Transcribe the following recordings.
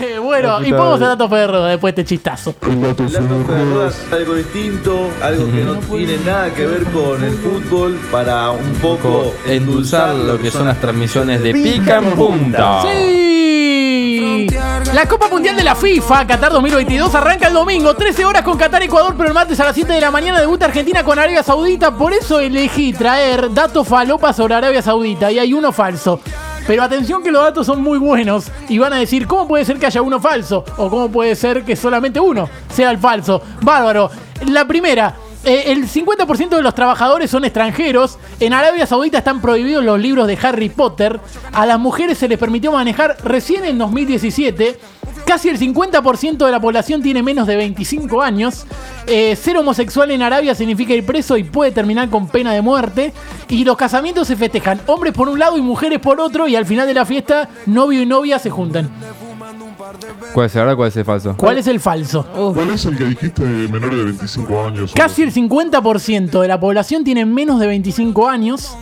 Eh, bueno, y podemos a Dato Ferro después de este chistazo. El dato Ferro es algo distinto, algo que no tiene nada que ver con el fútbol para un poco endulzar lo que son las transmisiones de Pica en Punta. ¡Sí! La Copa Mundial de la FIFA Qatar 2022 arranca el domingo, 13 horas con Qatar Ecuador, pero el martes a las 7 de la mañana debuta Argentina con Arabia Saudita. Por eso elegí traer datos falopa sobre Arabia Saudita y hay uno falso. Pero atención que los datos son muy buenos y van a decir, ¿cómo puede ser que haya uno falso? O cómo puede ser que solamente uno sea el falso. Bárbaro. La primera, eh, el 50% de los trabajadores son extranjeros. En Arabia Saudita están prohibidos los libros de Harry Potter. A las mujeres se les permitió manejar recién en 2017. Casi el 50% de la población tiene menos de 25 años. Eh, ser homosexual en Arabia significa ir preso y puede terminar con pena de muerte. Y los casamientos se festejan hombres por un lado y mujeres por otro. Y al final de la fiesta, novio y novia se juntan. ¿Cuál es el verdad cuál es el falso? ¿Cuál es el falso? ¿Cuál es el que dijiste menor de 25 años? Casi el 50% de la población tiene menos de 25 años.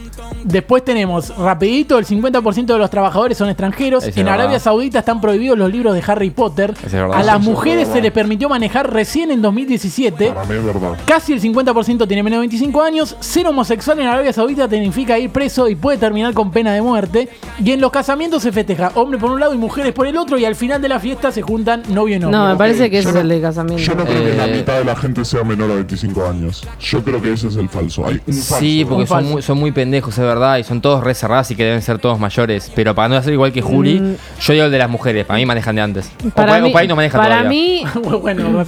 Después tenemos, rapidito, el 50% de los trabajadores son extranjeros. Ese en. Arabia Saudita están prohibidos los libros de Harry Potter. A las mujeres se les permitió manejar recién en 2017. Para mí es verdad. Casi el 50% tiene menos de 25 años. Ser homosexual en Arabia Saudita significa ir preso y puede terminar con pena de muerte. Y en los casamientos se festeja hombre por un lado y mujeres por el otro. Y al final de la fiesta se juntan novio y novia. No, me parece que ese es el de casamiento. Yo no creo que la Eh, mitad de la gente sea menor a 25 años. Yo creo que ese es el falso. Hay un falso. Sí, porque Un son falso. muy, son muy pendejos, es verdad, y son todos re cerrados y que deben ser todos mayores. Pero para no hacer igual que Juli, Mm. yo digo el de las mujeres, para mí manejan de antes. O Para por ahí- o mí, por ahí no manejan para todavía. mí, Muy bueno,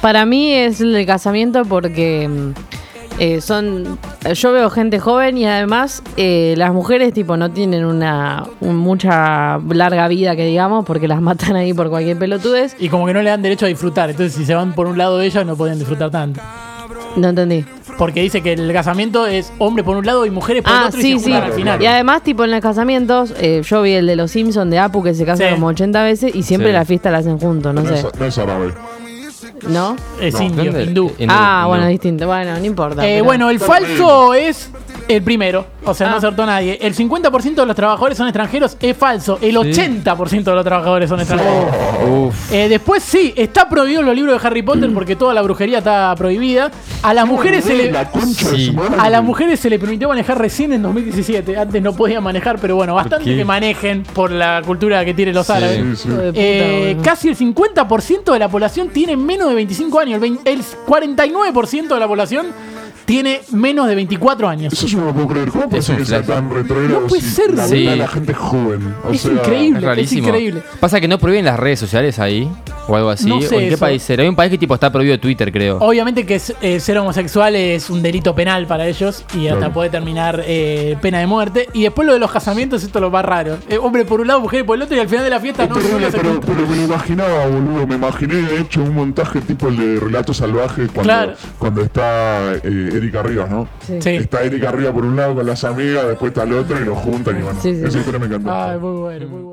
para mí es el de casamiento porque mm, eh, son. Yo veo gente joven y además eh, las mujeres tipo no tienen una un- mucha larga vida que digamos porque las matan ahí por cualquier pelotudez. Y como que no le dan derecho a disfrutar. Entonces, si se van por un lado de ellas, no pueden disfrutar tanto. No entendí. Porque dice que el casamiento es hombre por un lado y mujeres por el Ah, otro y sí, se sí. al final. Y además, tipo, en los casamientos, eh, yo vi el de los Simpsons de Apu que se casa Sí. como 80 veces y siempre Sí. la fiesta la hacen juntos, no No sé. es, no es árabe. ¿No? Es No, indio, ¿Dónde? hindú. Hindú, Ah, hindú. bueno, distinto. Bueno, no importa. Eh, pero- bueno, el falso es el primero. O sea, no Ah. acertó nadie. El 50% de los trabajadores son extranjeros. Es falso. El 80% de los trabajadores son extranjeros. Uf. Eh, después sí, está prohibido los libros de Harry Potter porque toda la brujería está prohibida. A las mujeres se le... Sí. A las mujeres se le permitió manejar recién en 2017. Antes no podían manejar, pero bueno, bastante que manejen por la cultura que tienen los Sí. árabes. Sí, sí. Eh, casi el 50% de la población tiene menos de 25 años. El, vein- el 49% de la población tiene menos de 24 años. Eso yo no lo puedo creer. ¿Cómo puede Es ser que sea tan No puede si ser. la Sí. la gente es joven? O Es sea, increíble. Es rarísimo. increíble. Pasa que no prohíben las redes sociales ahí o algo así. No sé ¿O en qué eso. país era? Hay un país que tipo está prohibido Twitter, creo. Obviamente que es- eh, ser homosexual es un delito penal para ellos y hasta Claro. puede terminar eh, pena de muerte. Y después lo de los casamientos, esto es lo más raro. Eh, hombre por un lado, mujer por el otro y al final de la fiesta Es no terrible, se pero, pero me lo imaginaba, boludo. Me imaginé, de hecho, un montaje tipo el de Relato Salvaje cuando, Claro. cuando está eh, Erika Rivas, ¿no? Sí. Sí. Está Erika arriba por un lado con las amigas, después está el otro y lo juntan y bueno. Sí, sí. Esa historia me encantó. Ay, muy bueno, muy bueno.